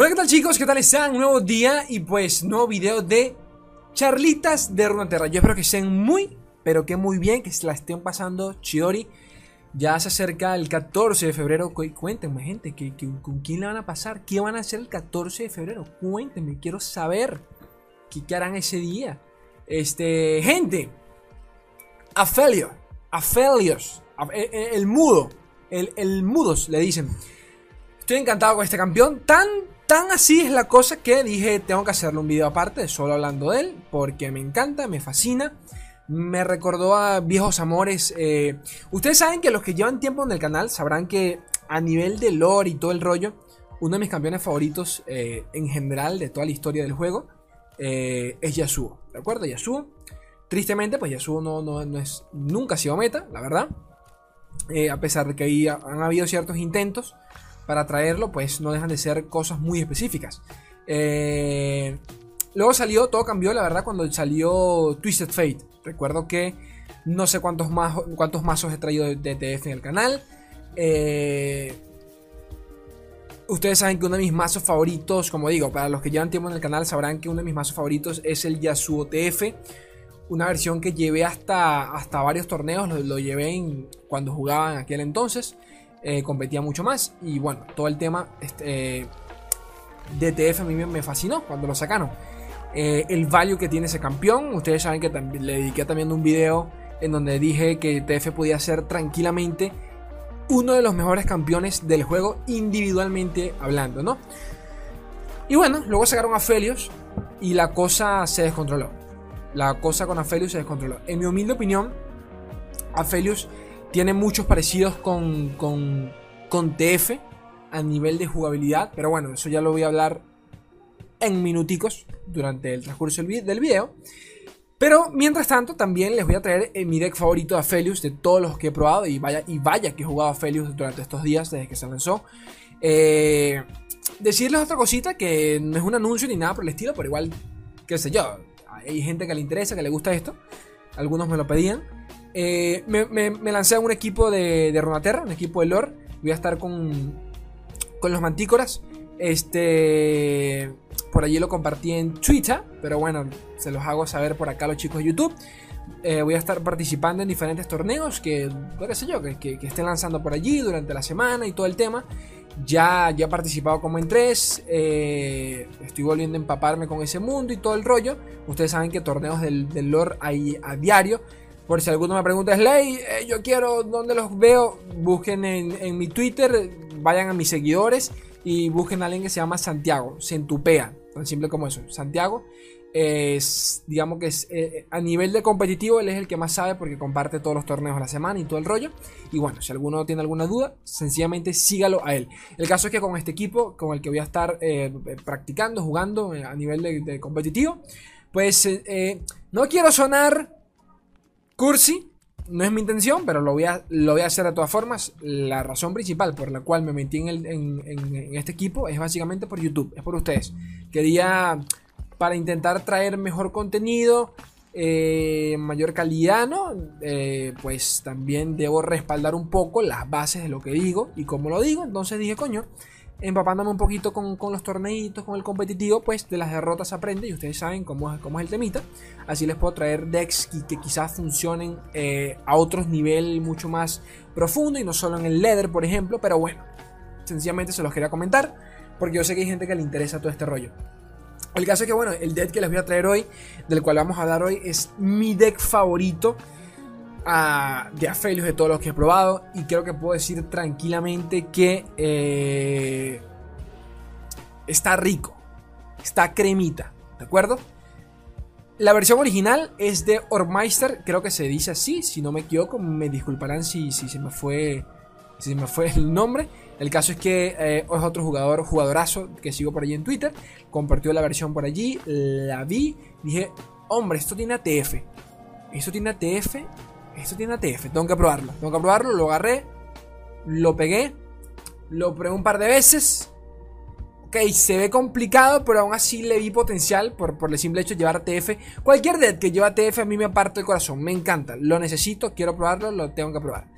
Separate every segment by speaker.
Speaker 1: Hola, ¿qué tal chicos? ¿Qué tal están? Nuevo día y pues nuevo video de charlitas de Runeterra. Yo espero que estén muy, pero que muy bien, que se la estén pasando Chiori. Ya se acerca el 14 de febrero. Cuéntenme, gente, con quién le van a pasar? ¿Qué van a hacer el 14 de febrero? Cuéntenme, quiero saber qué, harán ese día. Este, gente, Afelio, Afelios, el, el, mudo, el, el mudos le dicen. Estoy encantado con este campeón, tan Tan así es la cosa que dije, tengo que hacerle un video aparte, solo hablando de él, porque me encanta, me fascina. Me recordó a viejos amores. Eh, ustedes saben que los que llevan tiempo en el canal sabrán que a nivel de lore y todo el rollo, uno de mis campeones favoritos eh, en general de toda la historia del juego eh, es Yasuo. ¿De acuerdo? Yasuo. Tristemente, pues Yasuo no, no, es, nunca ha sido meta, la verdad. a pesar de que ahí han habido ciertos intentos para traerlo, pues no dejan de ser cosas muy específicas. Eh, luego salió, todo cambió, la verdad, cuando salió Twisted Fate. Recuerdo que no sé cuántos, más, cuántos mazos he traído de TF en el canal. Eh, ustedes saben que uno de mis mazos favoritos, como digo, para los que llevan tiempo en el canal sabrán que uno de mis mazos favoritos es el Yasuo TF. Una versión que llevé hasta, hasta varios torneos, lo, llevé cuando jugaba en aquel entonces. Eh, competía mucho más. Y bueno, todo el tema este, DTF a mí me fascinó cuando lo sacaron. Eh, el value que tiene ese campeón, ustedes saben que le dediqué también un video en donde dije que TF podía ser tranquilamente uno de los mejores campeones del juego individualmente hablando, ¿no? Y bueno, luego sacaron a Felios y la cosa se descontroló. La cosa con Aphelios se descontroló. En mi humilde opinión, Aphelios tiene muchos parecidos con, con, con TF a nivel de jugabilidad, pero bueno, eso ya lo voy a hablar en minuticos durante el transcurso del video. Pero mientras tanto, también les voy a traer eh, mi deck favorito de Aphelios de todos los que he probado. Y vaya, y vaya que he jugado a Aphelios durante estos días desde que se lanzó. Eh, decirles otra cosita que no es un anuncio ni nada por el estilo, pero igual, qué sé yo. Hay gente que le interesa, que le gusta esto. Algunos me lo pedían. Eh, me, lancé a un equipo de, de Runaterra, un equipo de lore. Voy a estar con, con los mantícoras. Este. Por allí lo compartí en Twitter. Pero bueno, se los hago saber por acá a los chicos de YouTube. Eh, voy a estar participando en diferentes torneos que, qué sé yo, que, que, estén lanzando por allí durante la semana y todo el tema. Ya, ya he participado como en tres. Eh, estoy volviendo a empaparme con ese mundo y todo el rollo. Ustedes saben que torneos del, del lore hay a diario. Por si alguno me pregunta, Slay, eh, yo quiero, ¿dónde los veo? Busquen en, mi Twitter, vayan a mis seguidores y busquen a alguien que se llama Santiago, Centupea, tan simple como eso. Santiago es, digamos que es, eh, a nivel de competitivo, él es el que más sabe porque comparte todos los torneos a la semana y todo el rollo. Y bueno, si alguno tiene alguna duda, sencillamente sígalo a él. El caso es que con este equipo, con el que voy a estar eh, practicando, jugando a nivel de competitivo, pues no quiero sonar Cursi, no es mi intención, pero lo voy, a, lo voy a hacer de todas formas. La razón principal por la cual me metí en, este equipo es básicamente por YouTube, es por ustedes. Quería, para intentar traer mejor contenido, eh, mayor calidad, ¿no? Eh, pues también debo respaldar un poco las bases de lo que digo y cómo lo digo. Entonces dije, coño, empapándome un poquito con, los torneitos, con el competitivo, pues de las derrotas aprende y ustedes saben cómo es, cómo es el temita. Así les puedo traer decks que, quizás funcionen eh, a otros nivel mucho más profundo y no solo en el leather, por ejemplo, pero bueno, sencillamente se los quería comentar porque yo sé que hay gente que le interesa todo este rollo. El caso es que, bueno, el deck que les voy a traer hoy, del cual vamos a hablar hoy, es mi deck favorito de Aphelios de todos los que he probado. Y creo que puedo decir tranquilamente que eh, está rico. Está cremita. ¿De acuerdo? La versión original es de Ormeister. Creo que se dice así. Si no me equivoco, me disculparán si, si se me fue. Si me fue el nombre. El caso es que eh, es otro jugador, jugadorazo que sigo por allí en Twitter. Compartió la versión por allí. La vi. Dije, hombre, esto tiene ATF. Esto tiene ATF esto tiene ATF, tengo que probarlo. Tengo que probarlo, lo agarré, lo pegué, lo probé un par de veces. Ok, se ve complicado, pero aún así le vi potencial por, por el simple hecho de llevar ATF. Cualquier dead que lleva ATF a mí me aparta el corazón, me encanta, lo necesito, quiero probarlo, lo tengo que probar.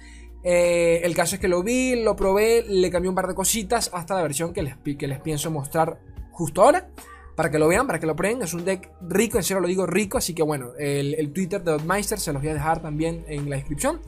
Speaker 1: Eh, el caso es que lo vi, lo probé, le cambié un par de cositas hasta la versión que les, que les pienso mostrar justo ahora. Para que lo vean, para que lo prueben. Es un deck rico, en serio lo digo rico. Así que bueno, el, Twitter de Dotmeister se los voy a dejar también en la descripción.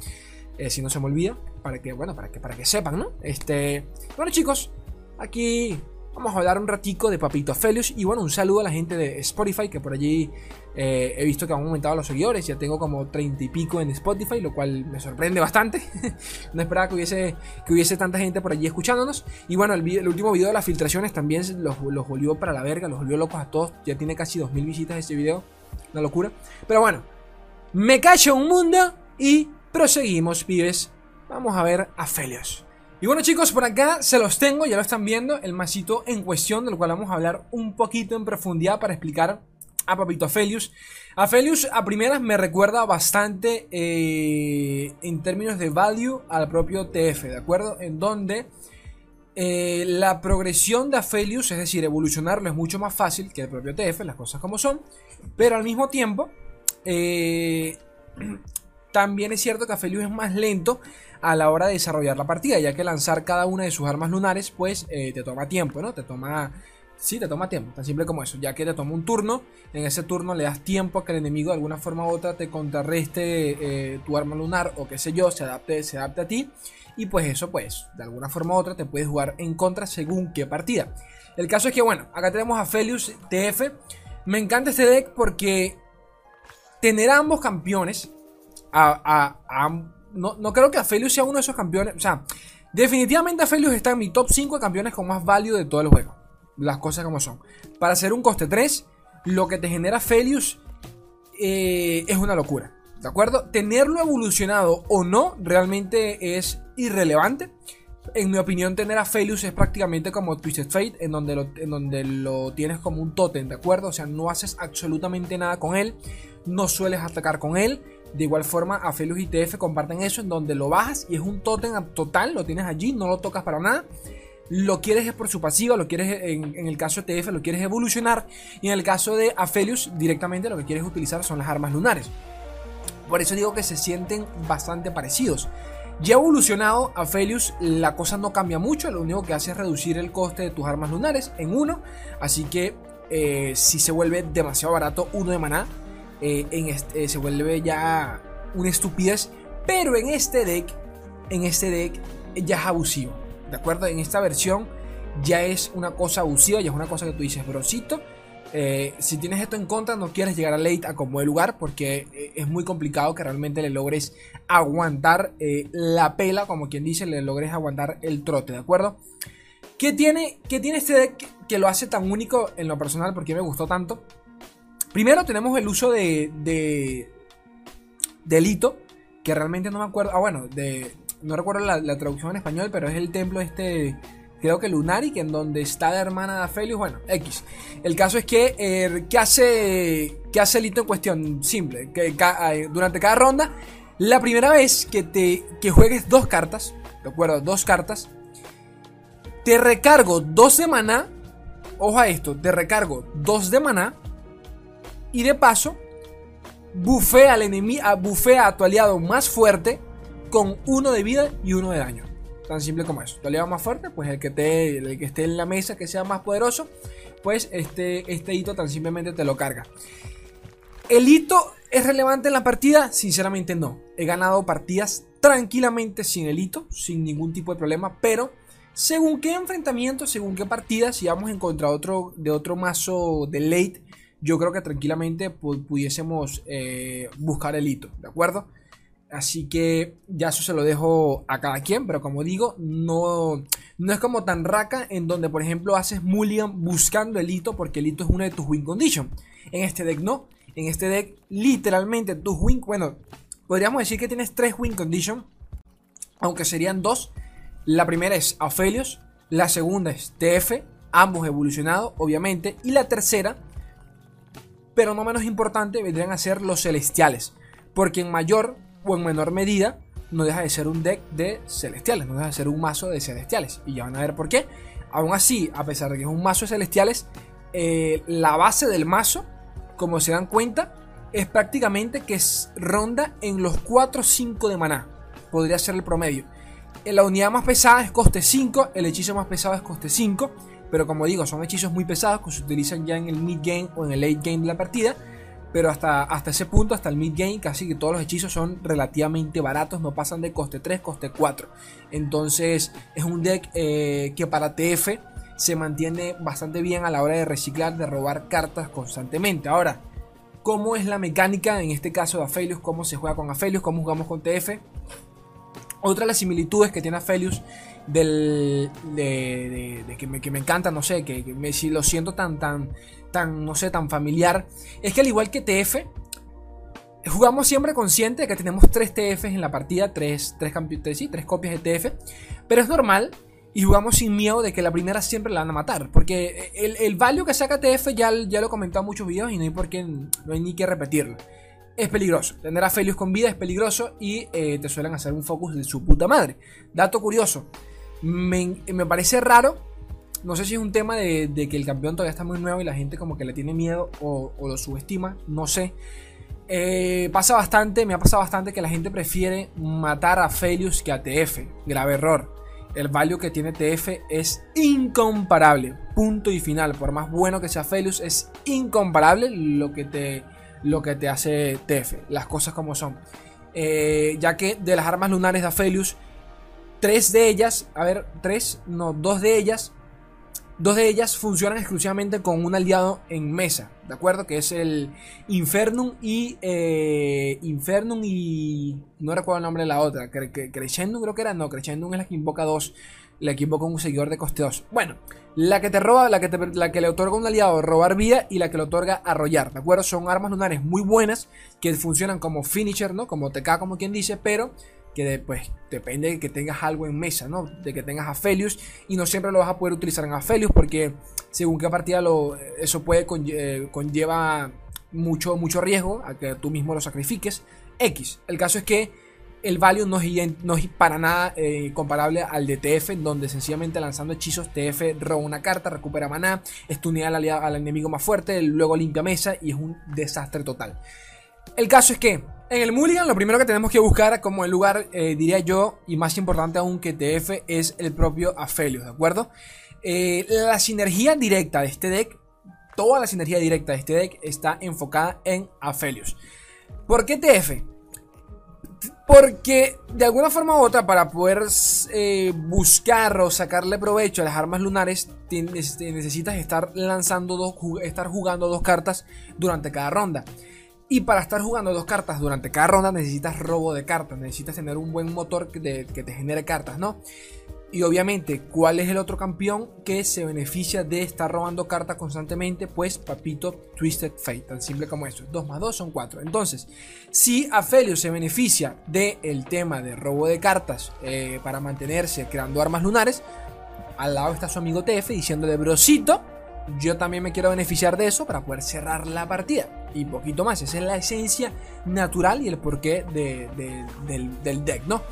Speaker 1: Eh, si no se me olvida. Para que, bueno, para que, para que sepan, ¿no? Este. Bueno, chicos. Aquí Vamos a hablar un ratico de Papito Felius y bueno, un saludo a la gente de Spotify que por allí eh, he visto que han aumentado los seguidores, ya tengo como 30 y pico en Spotify, lo cual me sorprende bastante. no esperaba que hubiese, que hubiese tanta gente por allí escuchándonos. Y bueno, el, último video de las filtraciones también los, los, volvió para la verga, los volvió locos a todos, ya tiene casi 2000 visitas este video, una locura. Pero bueno, me callo un mundo y proseguimos, pibes. Vamos a ver a Felius. Y bueno chicos, por acá se los tengo, ya lo están viendo, el masito en cuestión, del cual vamos a hablar un poquito en profundidad para explicar a Papito Aphelius. Aphelius a primeras me recuerda bastante eh, en términos de value al propio TF, ¿de acuerdo? En donde eh, la progresión de Aphelius, es decir, evolucionarlo es mucho más fácil que el propio TF, las cosas como son, pero al mismo tiempo... Eh, también es cierto que Aphelios es más lento a la hora de desarrollar la partida, ya que lanzar cada una de sus armas lunares, pues eh, te toma tiempo, ¿no? Te toma. Sí, te toma tiempo, tan simple como eso, ya que te toma un turno, en ese turno le das tiempo a que el enemigo de alguna forma u otra te contrarreste eh, tu arma lunar o qué sé yo, se adapte, se adapte a ti, y pues eso pues, de alguna forma u otra te puedes jugar en contra según qué partida. El caso es que bueno, acá tenemos a Felius TF, me encanta este deck porque tener ambos campeones no, creo que Aphelios sea uno de esos campeones. O sea, definitivamente Aphelios está en mi top 5 de campeones con más value de todo el juego. Las cosas como son. Para hacer un coste 3, lo que te genera Aphelios eh, es una locura. ¿De acuerdo? Tenerlo evolucionado o no realmente es irrelevante. En mi opinión, tener a Felius es prácticamente como Twisted Fate, en donde, lo, en donde lo tienes como un totem, ¿de acuerdo? O sea, no haces absolutamente nada con él, no sueles atacar con él, de igual forma, Aphelios y TF comparten eso en donde lo bajas y es un totem total, lo tienes allí, no lo tocas para nada. Lo quieres es por su pasiva, lo quieres en, el caso de TF lo quieres evolucionar y en el caso de Aphelios directamente lo que quieres utilizar son las armas lunares. Por eso digo que se sienten bastante parecidos. Ya evolucionado Aphelios, la cosa no cambia mucho, lo único que hace es reducir el coste de tus armas lunares en uno, así que eh, si se vuelve demasiado barato uno de maná, eh, este, se vuelve ya una estupidez. Pero en este deck, en este deck ya es abusivo. ¿De acuerdo? En esta versión ya es una cosa abusiva, ya es una cosa que tú dices, brocito. Eh, si tienes esto en contra, no quieres llegar a late a como el lugar, porque eh, es muy complicado que realmente le logres aguantar la pela, como quien dice, le logres aguantar el trote, ¿de acuerdo? ¿Qué tiene, ¿Qué tiene este deck que lo hace tan único en lo personal? Porque me gustó tanto. Primero tenemos el uso de, de delito, que realmente no me acuerdo. Ah, bueno, de, no recuerdo la, traducción en español, pero es el templo este, creo que Lunari, que en donde está la hermana de Aphelios, bueno, X. El caso es que, eh, ¿qué hace, qué hace el hito en cuestión? Simple, que durante cada ronda, la primera vez que, te, que juegues dos cartas, ¿de acuerdo? Dos cartas, te recargo dos de maná, ojo a esto, te recargo dos de maná, y de paso, bufea al enemigo, bufea a tu aliado más fuerte con uno de vida y uno de daño. Tan simple como eso. Tu aliado más fuerte, pues el que, te, el que esté en la mesa que sea más poderoso, pues este, este hito tan simplemente te lo carga. ¿El hito es relevante en la partida? Sinceramente no. He ganado partidas tranquilamente sin el hito, sin ningún tipo de problema, pero según qué enfrentamiento, según qué partida, si vamos a encontrar otro de otro mazo de late yo creo que tranquilamente pudiésemos eh, buscar el hito, ¿de acuerdo? Así que ya eso se lo dejo a cada quien, pero como digo, no, no es como tan raca en donde, por ejemplo, haces mulligan buscando el hito porque el hito es una de tus win condition. En este deck no. En este deck, literalmente, tus win, bueno, podríamos decir que tienes tres win condition, aunque serían dos. La primera es Aphelios, la segunda es TF, ambos evolucionados, obviamente, y la tercera pero no menos importante vendrían a ser los celestiales, porque en mayor o en menor medida no deja de ser un deck de celestiales, no deja de ser un mazo de celestiales. Y ya van a ver por qué. Aún así, a pesar de que es un mazo de celestiales, eh, la base del mazo, como se dan cuenta, es prácticamente que ronda en los 4 5 de maná. podría ser el promedio. La unidad más pesada es coste 5, el hechizo más pesado es coste 5, pero como digo, son hechizos muy pesados que se utilizan ya en el mid game o en el late game de la partida. Pero hasta, hasta ese punto, hasta el mid game, casi que todos los hechizos son relativamente baratos, no pasan de coste 3, coste 4. Entonces es un deck eh, que para TF se mantiene bastante bien a la hora de reciclar, de robar cartas constantemente. Ahora, ¿cómo es la mecánica en este caso de Aphelios? ¿Cómo se juega con Aphelios? ¿Cómo jugamos con TF? Otra de las similitudes que tiene Aphelios del, de, que, me, que, me, encanta, no sé, que, me, si lo siento tan, tan, tan, no sé, tan familiar, es que al igual que TF, jugamos siempre consciente de que tenemos tres TFs en la partida, tres, tres, sí, tres copias de TF, pero es normal y jugamos sin miedo de que la primera siempre la van a matar. Porque el, el value que saca TF ya, ya lo he comentado en muchos videos y no hay, por qué, no hay ni que repetirlo es peligroso. Tener a Felius con vida es peligroso y eh, te suelen hacer un focus de su puta madre. Dato curioso, me, parece raro, no sé si es un tema de, que el campeón todavía está muy nuevo y la gente como que le tiene miedo o, lo subestima, no sé. Eh, pasa bastante, me ha pasado bastante que la gente prefiere matar a Felius que a TF. Grave error. El value que tiene TF es incomparable. Punto y final. Por más bueno que sea Felius, es incomparable lo que te lo que te hace TF, las cosas como son. Eh, ya que de las armas lunares de Aphelios, tres de ellas, a ver, tres, no, dos de ellas, dos de ellas funcionan exclusivamente con un aliado en mesa, ¿de acuerdo? Que es el Infernum y eh, Infernum y no recuerdo el nombre de la otra, Crescendum creo que era, no, Crescendum es la que invoca dos le equipo con un seguidor de coste 2. Bueno, la que te roba, la que, la que le otorga un aliado robar vida y la que le otorga arrollar, ¿de acuerdo? Son armas lunares muy buenas que funcionan como finisher, ¿no? Como TK, como quien dice, pero que después depende de que tengas algo en mesa, ¿no? De que tengas Aphelios y no siempre lo vas a poder utilizar en Aphelios porque según qué partida lo, eso puede eh, conlleva mucho, mucho riesgo a que tú mismo lo sacrifiques. X. El caso es que el value no es, para nada eh, comparable al de TF, donde sencillamente lanzando hechizos TF roba una carta, recupera maná, estunea al, al enemigo más fuerte, luego limpia mesa y es un desastre total. El caso es que en el Mulligan lo primero que tenemos que buscar como el lugar, eh, diría yo, y más importante aún que TF, es el propio Aphelios, ¿de acuerdo? Eh, la sinergia directa de este deck, toda la sinergia directa de este deck está enfocada en Aphelios. ¿Por qué TF? Porque de alguna forma u otra, para poder eh, buscar o sacarle provecho a las armas lunares, necesitas estar lanzando dos, estar jugando dos cartas durante cada ronda. Y para estar jugando dos cartas durante cada ronda necesitas robo de cartas, necesitas tener un buen motor que te genere cartas, ¿no? Y obviamente, ¿cuál es el otro campeón que se beneficia de estar robando cartas constantemente? Pues Papito Twisted Fate, tan simple como eso. 2 más 2 son 4. Entonces, si Afelio se beneficia del tema de robo de cartas eh, para mantenerse creando armas lunares, al lado está su amigo TF diciéndole, brosito, yo también me quiero beneficiar de eso para poder cerrar la partida. Y poquito más, esa es la esencia natural y el porqué del, del deck, ¿no?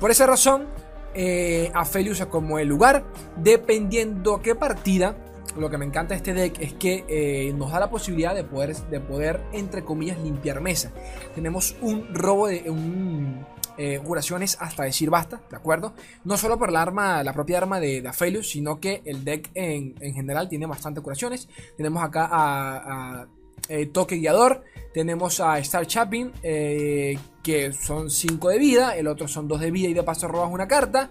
Speaker 1: Por esa razón eh, a Felius como el lugar. Dependiendo qué partida, lo que me encanta de este deck es que eh, nos da la posibilidad de poder, de poder, entre comillas, limpiar mesa. Tenemos un robo de un, eh, curaciones hasta decir basta, ¿de acuerdo? No solo por la arma, la propia arma de, de sino que el deck en, general tiene bastante curaciones. Tenemos acá a, Toque Guiador, tenemos a Star Chapin, que son 5 de vida, el otro son 2 de vida y de paso robas una carta.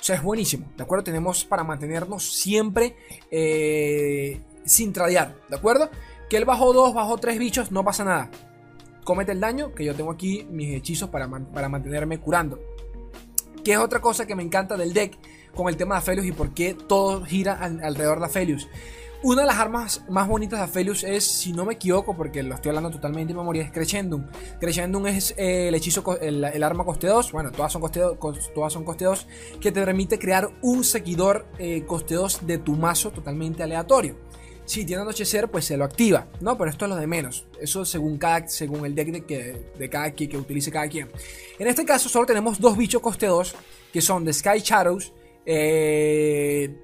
Speaker 1: O sea, es buenísimo, ¿de acuerdo? Tenemos para mantenernos siempre eh, sin tradear, ¿de acuerdo? Que él bajó 2, bajó 3 bichos, no pasa nada. Comete el daño, que yo tengo aquí mis hechizos para, para mantenerme curando. Que es otra cosa que me encanta del deck con el tema de Aphelios y por qué todo gira alrededor de Aphelios. Una de las armas más bonitas de Aphelios es, si no me equivoco, porque lo estoy hablando totalmente de memoria, es Crescendum. Crescendum es eh, el hechizo, el, arma coste 2, bueno, todas son coste 2, todas son coste 2, que te permite crear un seguidor eh, coste 2 de tu mazo totalmente aleatorio. Si tiene anochecer, pues se lo activa, ¿no? Pero esto es lo de menos. Eso según, cada, según el deck de, que, de cada que, utilice cada quien. En este caso solo tenemos dos bichos coste 2, que son The Sky Shadows, eh,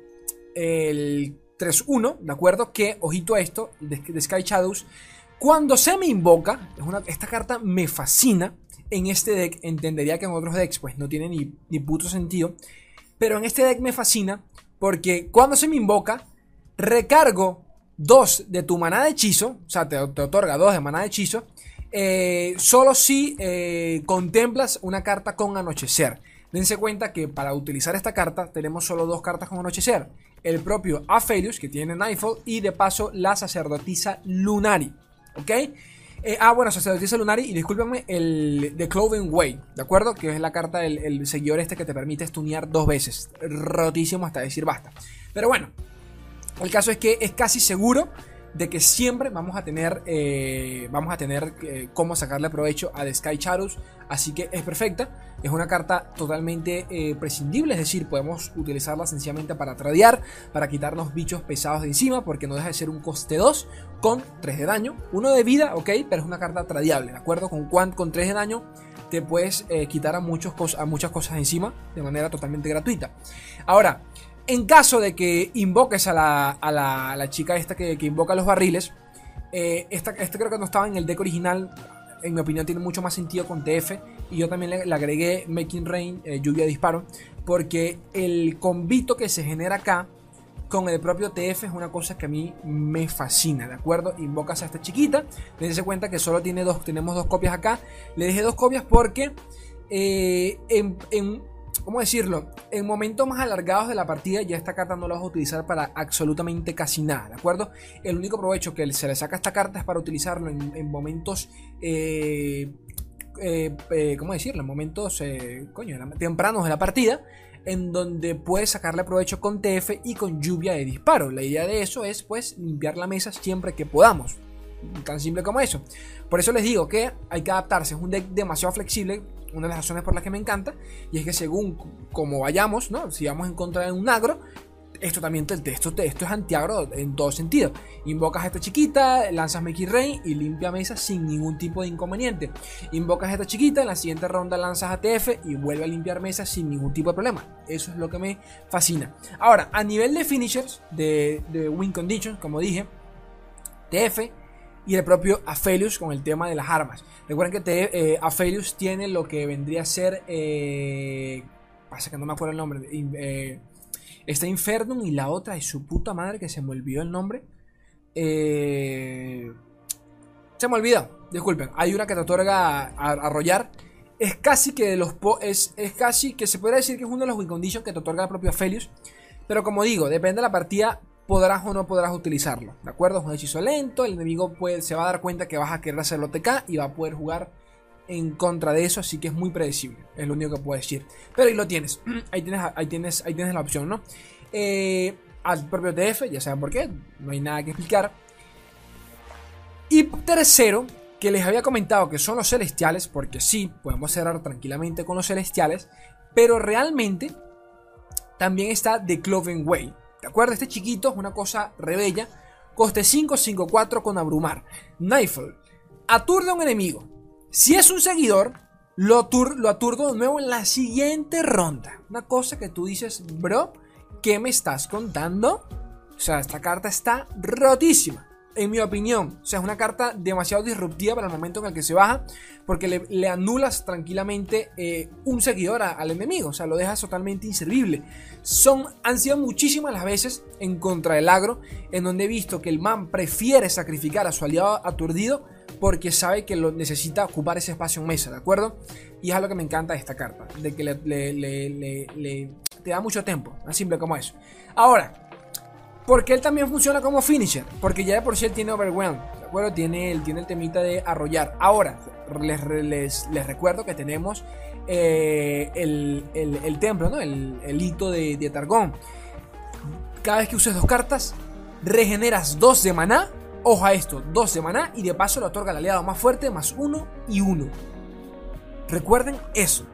Speaker 1: el 3-1, ¿de acuerdo? Que, ojito a esto, de, Sky Shadows, Cuando se me invoca, esta carta me fascina. En este deck entendería que en otros decks pues no tiene ni, ni puto sentido. Pero en este deck me fascina porque cuando se me invoca, recargo dos de tu maná de hechizo. O sea, te, te otorga dos de maná de hechizo. Eh, solo si eh, contemplas una carta con anochecer. Dense cuenta que para utilizar esta carta tenemos solo dos cartas con anochecer. El propio Aphelios, que tiene Nightfall, y de paso la sacerdotisa Lunari. ¿Ok? Eh, ah, bueno, sacerdotisa Lunari, y discúlpenme, el The Clothing Way, ¿de acuerdo? Que es la carta del el seguidor este que te permite stunear dos veces. Rotísimo hasta decir basta. Pero bueno, el caso es que es casi seguro de que siempre vamos a tener, eh, vamos a tener eh, cómo sacarle provecho a The Sky Shadows. Así que es perfecta. Es una carta totalmente eh, prescindible. Es decir, podemos utilizarla sencillamente para tradear, para quitarnos bichos pesados de encima. Porque no deja de ser un coste 2 con 3 de daño. 1 de vida, ok, pero es una carta tradeable. ¿De acuerdo? Con, con 3 de daño te puedes quitar a, muchos, a muchas cosas encima de manera totalmente gratuita. Ahora, en caso de que invoques a la, a la, chica esta que, invoca los barriles, eh, esta, este creo que no estaba en el deck original. En mi opinión tiene mucho más sentido con TF. Y yo también le, agregué Making Rain, eh, lluvia de disparo. Porque el convito que se genera acá con el propio TF es una cosa que a mí me fascina, ¿de acuerdo? Invocas a esta chiquita. Dense cuenta que solo tiene dos, tenemos dos copias acá. Le dejé dos copias porque eh, en ¿cómo decirlo? En momentos más alargados de la partida ya esta carta no la vas a utilizar para absolutamente casi nada, ¿de acuerdo? El único provecho que se le saca a esta carta es para utilizarlo en, momentos... Eh, eh, eh, ¿Cómo decirlo? En momentos coño, tempranos de la partida en donde puedes sacarle provecho con TF y con lluvia de disparo. La idea de eso es pues limpiar la mesa siempre que podamos. Tan simple como eso. Por eso les digo que hay que adaptarse. Es un deck demasiado flexible una de las razones por las que me encanta, y es que según como vayamos, ¿no? si vamos en contra de un agro, esto también esto, esto es antiagro en todo sentido. Invocas a esta chiquita, lanzas Mickey Rain y limpia mesa sin ningún tipo de inconveniente. Invocas a esta chiquita, en la siguiente ronda lanzas ATF y vuelve a limpiar mesa sin ningún tipo de problema. Eso es lo que me fascina. Ahora, a nivel de finishers, de, de win conditions, como dije, TF y el propio Aphelios con el tema de las armas. Recuerden que eh, Aphelios tiene lo que vendría a ser. Eh, pasa que no me acuerdo el nombre. Eh, está Infernum y la otra es su puta madre que se me olvidó el nombre. se me olvidó, disculpen. Hay una que te otorga arrollar. Es casi que de los es, es casi que se podría decir que es uno de los win conditions que te otorga el propio Aphelios. Pero como digo, depende de la partida podrás o no podrás utilizarlo. ¿De acuerdo? Es un hechizo lento. El enemigo se va a dar cuenta que vas a querer hacerlo TK y va a poder jugar en contra de eso. Así que es muy predecible. Es lo único que puedo decir. Pero ahí lo tienes. Ahí tienes, ahí tienes, ahí tienes la opción, ¿no? Eh, al propio TF, ya saben por qué. No hay nada que explicar. Y tercero, que les había comentado que son los celestiales. Porque sí, podemos cerrar tranquilamente con los celestiales. Pero realmente también está The Cloven Way. ¿De acuerdo? Este chiquito es una cosa rebella. Coste 5, 5, 4 con abrumar. Nightfall. Aturde a un enemigo. Si es un seguidor, lo, lo aturdo de nuevo en la siguiente ronda. Una cosa que tú dices, bro, ¿qué me estás contando? O sea, esta carta está rotísima en mi opinión. O sea, es una carta demasiado disruptiva para el momento en el que se baja, porque le, anulas tranquilamente eh, un seguidor al enemigo. O sea, lo dejas totalmente inservible. Son, han sido muchísimas las veces en contra del agro, en donde he visto que el man prefiere sacrificar a su aliado aturdido porque sabe que lo necesita ocupar ese espacio en mesa, ¿de acuerdo? Y es algo que me encanta de esta carta, de que le, le te da mucho tiempo, tan simple como eso. Ahora, porque él también funciona como finisher. Porque ya de por sí él tiene overwhelm. ¿De acuerdo? Tiene, tiene el temita de arrollar. Ahora, les, les, recuerdo que tenemos eh, el, templo, ¿no? El, hito de, de Targón. Cada vez que uses dos cartas, regeneras dos de maná. Ojo a esto, dos de maná. Y de paso le otorga al aliado más fuerte, más uno y uno. Recuerden eso.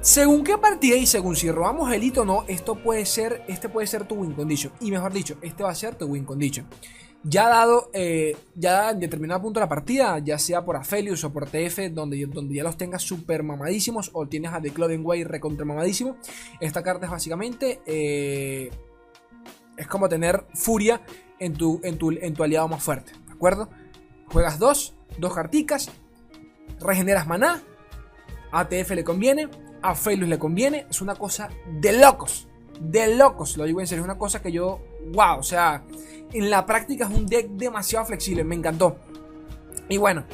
Speaker 1: Según qué partida y según si robamos el hito o no, esto puede ser, este puede ser tu win condition. Y mejor dicho, este va a ser tu win condition. Ya dado, eh, ya en determinado punto de la partida, ya sea por Aphelios o por TF, donde, ya los tengas super mamadísimos, o tienes a The Clothing Way recontra mamadísimo, esta carta es básicamente, eh, es como tener furia en tu, en, tu, en tu aliado más fuerte, ¿de acuerdo? juegas dos, dos carticas, regeneras maná, ATF le conviene, a Felus le conviene, es una cosa de locos, de locos, lo digo en serio, es una cosa que yo, wow, o sea, en la práctica es un deck demasiado flexible, me encantó. Y bueno,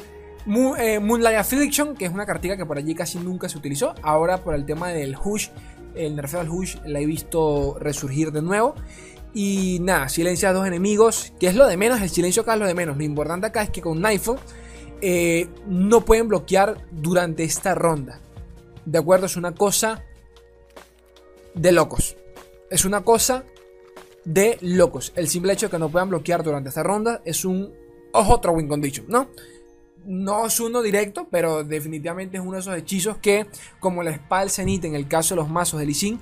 Speaker 1: eh, Moonlight Affliction, que es una cartica que por allí casi nunca se utilizó. Ahora por el tema del Hush, el nerfeo del Hush, la he visto resurgir de nuevo. Y nada, silencia a dos enemigos, que es lo de menos, el silencio acá es lo de menos. Lo importante acá es que con Nightfall eh, no pueden bloquear durante esta ronda. ¿De acuerdo? Es una cosa de locos. Es una cosa de locos. El simple hecho de que no puedan bloquear durante esta ronda es un otro win condition, ¿no? no es uno directo, pero definitivamente es uno de esos hechizos que, como la espada cenit en el caso de los mazos de Lee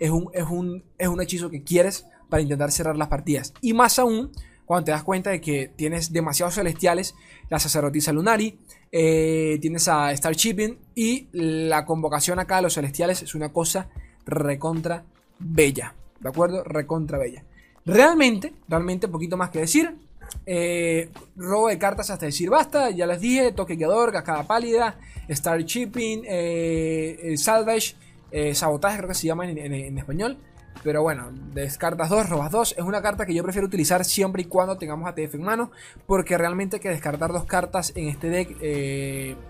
Speaker 1: es un, es, un, es un hechizo que quieres para intentar cerrar las partidas. Y más aún cuando te das cuenta de que tienes demasiados celestiales, la sacerdotisa Lunari, eh, tienes a Star Shipping y la convocación acá de los celestiales es una cosa recontra bella. ¿De acuerdo? Recontra bella. Realmente, realmente poquito más que decir. Eh, robo de cartas hasta decir basta, ya les dije, toque guiador, cascada pálida, Star Chipping, eh, Salvage, eh, sabotaje creo que se llama en, español. Pero bueno, descartas dos, robas dos. Es una carta que yo prefiero utilizar siempre y cuando tengamos ATF en mano. Porque realmente que descartar dos cartas en este deck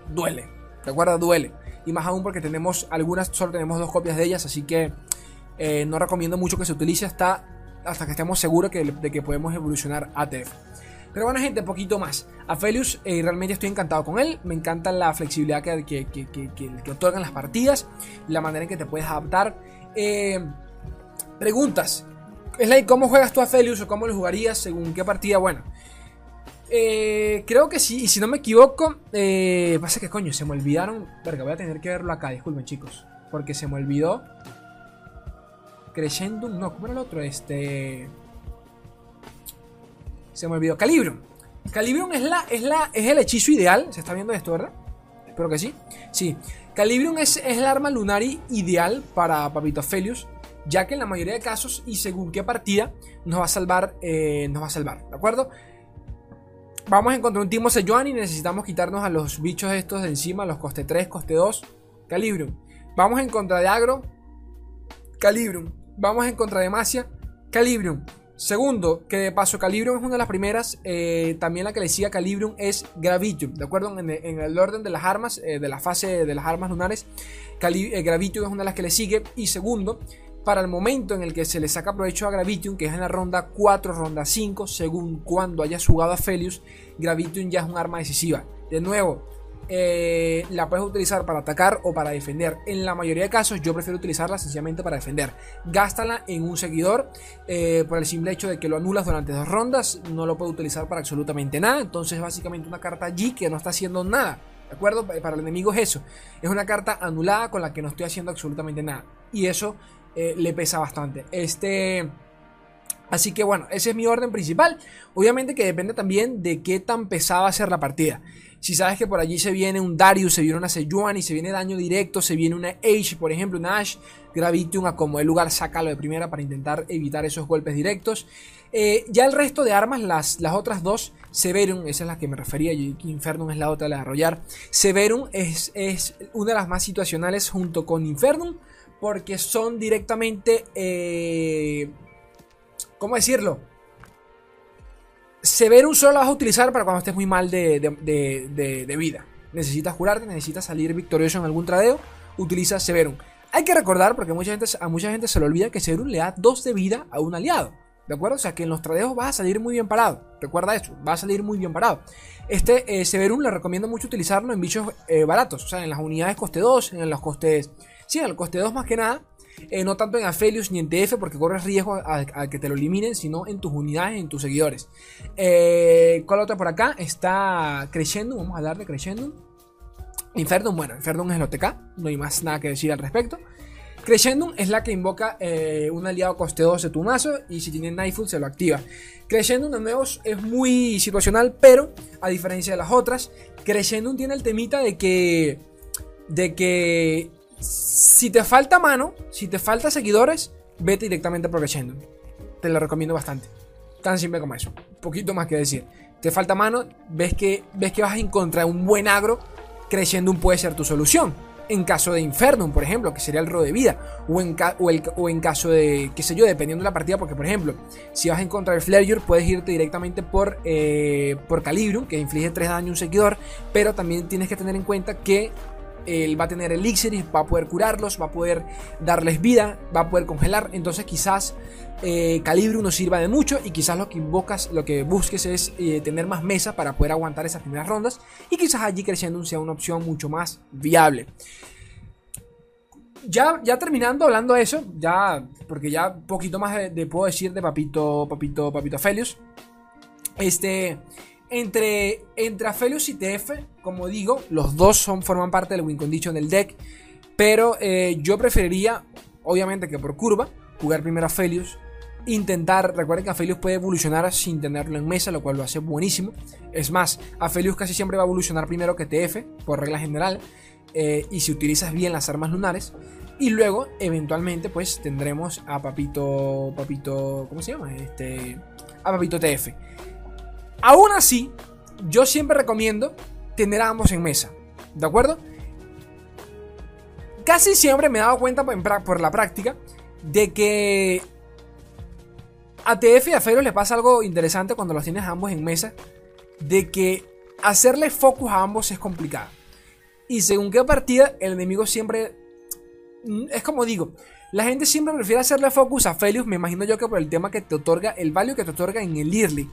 Speaker 1: duele. ¿De acuerdo? Duele. Y más aún porque tenemos algunas, solo tenemos dos copias de ellas. Así que no recomiendo mucho que se utilice hasta hasta que estemos seguros de que podemos evolucionar ATF. Pero bueno, gente, poquito más. A Felius eh, realmente estoy encantado con él. Me encanta la flexibilidad que, que, otorgan las partidas, la manera en que te puedes adaptar. Eh, preguntas. ¿cómo juegas tú a Felius o cómo lo jugarías según qué partida? Bueno, eh, creo que sí, y si no me equivoco, pasa que coño, se me olvidaron. Verga, voy a tener que verlo acá, disculpen chicos, porque se me olvidó Crescendum, no, ¿cómo era el otro? Este. Se me olvidó. Calibrium. Calibrium es, la, es, la, es el hechizo ideal. ¿Se está viendo esto, verdad? Espero que sí. Sí. Calibrium es, es el arma lunari ideal para Papito Felius. Ya que en la mayoría de casos, y según qué partida, nos va a salvar. Eh, nos va a salvar. ¿De acuerdo? Vamos a encontrar un Timo Sejuan y necesitamos quitarnos a los bichos estos de encima, los coste 3, coste 2. Calibrium. Vamos en contra de agro. Calibrium vamos en contra de Masia, Calibrium. Segundo, que de paso Calibrium es una de las primeras, eh, también la que le sigue a Calibrium es Gravitium, ¿de acuerdo? En, el orden de las armas, eh, de la fase de las armas lunares, eh, Gravitium es una de las que le sigue. Y segundo, para el momento en el que se le saca provecho a Gravitium, que es en la ronda 4, ronda 5, según cuando hayas jugado a Felius, Gravitium ya es un arma decisiva. De nuevo, eh, la puedes utilizar para atacar o para defender. En la mayoría de casos yo prefiero utilizarla sencillamente para defender. Gástala en un seguidor eh, por el simple hecho de que lo anulas durante dos rondas. No lo puedo utilizar para absolutamente nada. Entonces básicamente una carta allí que no está haciendo nada. ¿De acuerdo? Para el enemigo es eso. Es una carta anulada con la que no estoy haciendo absolutamente nada. Y eso eh, le pesa bastante. Este... Así que bueno, ese es mi orden principal. Obviamente que depende también de qué tan pesada va a ser la partida. Si sabes que por allí se viene un Darius, se viene una Sejuani, se viene daño directo, se viene una Age, por ejemplo, una Ash, Gravitium a como el lugar, sácalo de primera para intentar evitar esos golpes directos. Eh, ya el resto de armas, las, las otras dos, Severum, esa es la que me refería, y Infernum es la otra, la de arrollar. Severum es, es una de las más situacionales junto con Infernum, porque son directamente... Eh, ¿Cómo decirlo? Severum solo la vas a utilizar para cuando estés muy mal de, vida. Necesitas curarte, necesitas salir victorioso en algún tradeo, utiliza Severum. Hay que recordar, porque a mucha gente se le olvida que Severum le da 2 de vida a un aliado. ¿De acuerdo? O sea que en los tradeos vas a salir muy bien parado. Recuerda eso, va a salir muy bien parado. Este eh, Severum le recomiendo mucho utilizarlo en bichos eh, baratos. O sea, en las unidades coste 2, en los costes... Sí, en el coste 2 más que nada. Eh, no tanto en Aphelios ni en TF porque corres riesgo a, que te lo eliminen, sino en tus unidades, en tus seguidores. Eh, ¿Cuál otra por acá? Está Crescendo, vamos a hablar de Crescendo. Infernum, bueno, Infernum es el OTK, no hay más nada que decir al respecto. Crescendum es la que invoca eh, un aliado coste 2 de tu mazo y si tiene Nightfall se lo activa. Crescendum de nuevo es muy situacional, pero a diferencia de las otras, Crescendum tiene el temita de que de que si te falta mano, si te falta seguidores, vete directamente a. Te lo recomiendo bastante. Tan simple como eso. Poquito más que decir. te falta mano, ves que, ves que vas a encontrar un buen agro, creciendo puede ser tu solución. En caso de Infernum, por ejemplo, que sería el ro de vida. O en, o, en caso de, qué sé yo, dependiendo de la partida. Porque, por ejemplo, si vas a encontrar el Flareure, puedes irte directamente por, eh, por que inflige 3 daño a un seguidor. Pero también tienes que tener en cuenta que él va a tener elixirs, va a poder curarlos, va a poder darles vida, va a poder congelar. Entonces quizás eh, Calibrium nos sirva de mucho y quizás lo que invocas, lo que busques es eh, tener más mesa para poder aguantar esas primeras rondas y quizás allí creciendo sea una opción mucho más viable. Ya, ya terminando hablando de eso, ya, porque ya poquito más de, puedo decir de Papito, Papito, Papito Felius. Este, entre, entre Aphelios y TF, como digo, los dos son, forman parte del win condition del deck. Pero eh, yo preferiría, obviamente que por curva, jugar primero a Felius. Intentar, recuerden que Aphelios puede evolucionar sin tenerlo en mesa, lo cual lo hace buenísimo. Es más, Aphelios casi siempre va a evolucionar primero que TF, por regla general. Eh, y si utilizas bien las armas lunares. Y luego, eventualmente, pues tendremos a Papito. Papito. ¿Cómo se llama? Este. A Papito TF. Aún así, yo siempre recomiendo tener a ambos en mesa. ¿De acuerdo? Casi siempre me he dado cuenta por la práctica de que a TF y a Feroz le pasa algo interesante cuando los tienes a ambos en mesa. De que hacerle focus a ambos es complicado. Y según qué partida, el enemigo siempre. Mm, es como digo, la gente siempre prefiere hacerle focus a Felius, me imagino yo que por el tema que te otorga, el value que te otorga en el early.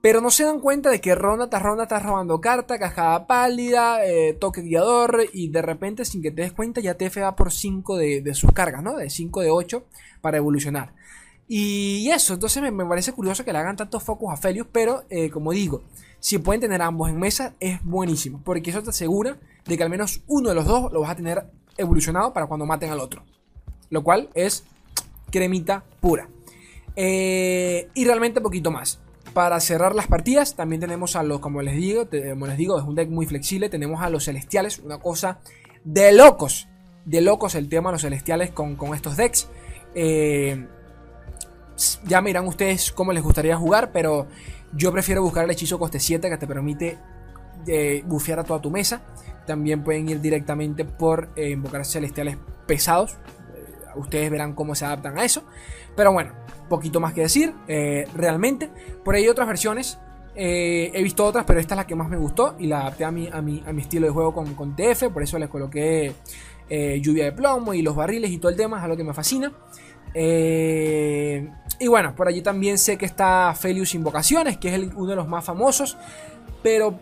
Speaker 1: Pero no se dan cuenta de que ronda tras ronda estás robando carta, cascada pálida, eh, toque guiador y de repente sin que te des cuenta ya TF va por 5 de, sus cargas, ¿no? De 5 de 8 para evolucionar. Y eso, entonces me, parece curioso que le hagan tantos focus a Felius, pero eh, como digo, si pueden tener ambos en mesa es buenísimo, porque eso te asegura de que al menos uno de los dos lo vas a tener evolucionado para cuando maten al otro. Lo cual es cremita pura. Eh, y realmente poquito más. Para cerrar las partidas, también tenemos a los, como les digo, como les digo, es un deck muy flexible. Tenemos a los celestiales, una cosa de locos. De locos el tema de los celestiales con, estos decks. Eh, ya miran ustedes cómo les gustaría jugar, pero yo prefiero buscar el hechizo coste 7 que te permite eh, bufear a toda tu mesa. También pueden ir directamente por eh, invocar celestiales pesados. ustedes verán cómo se adaptan a eso. Pero bueno, poquito más que decir, eh, realmente. Por ahí hay otras versiones. Eh, he visto otras, pero esta es la que más me gustó y la adapté a mi, a mi, a mi estilo de juego con, con, TF. Por eso les coloqué eh, lluvia de plomo y los barriles y todo el tema. Es algo que me fascina. y bueno, por allí también sé que está Felius Invocaciones, que es uno de los más famosos. Pero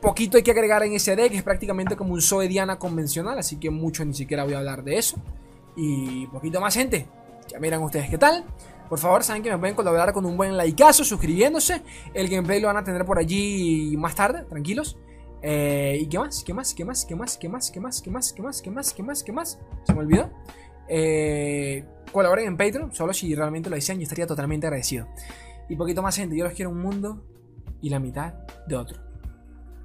Speaker 1: poquito hay que agregar en ese deck. Es prácticamente como un Zoe Diana convencional. Así que mucho ni siquiera voy a hablar de eso. Y poquito más, gente. Ya miran ustedes qué tal. Por favor, saben que me pueden colaborar con un buen likeazo, suscribiéndose. El gameplay lo van a tener por allí más tarde, tranquilos. ¿Y qué más? ¿Qué más? ¿Qué más? ¿Qué más? ¿Qué más? ¿Qué más? ¿Qué más? ¿Qué más? ¿Qué más? ¿Qué más? ¿Qué más? Se me olvidó. colaboren en Patreon, solo si realmente lo desean, yo estaría totalmente agradecido. Y poquito más, gente. Yo los quiero un mundo y la mitad de otro.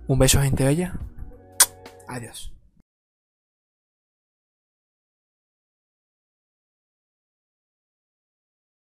Speaker 1: Un beso, gente bella. Adiós.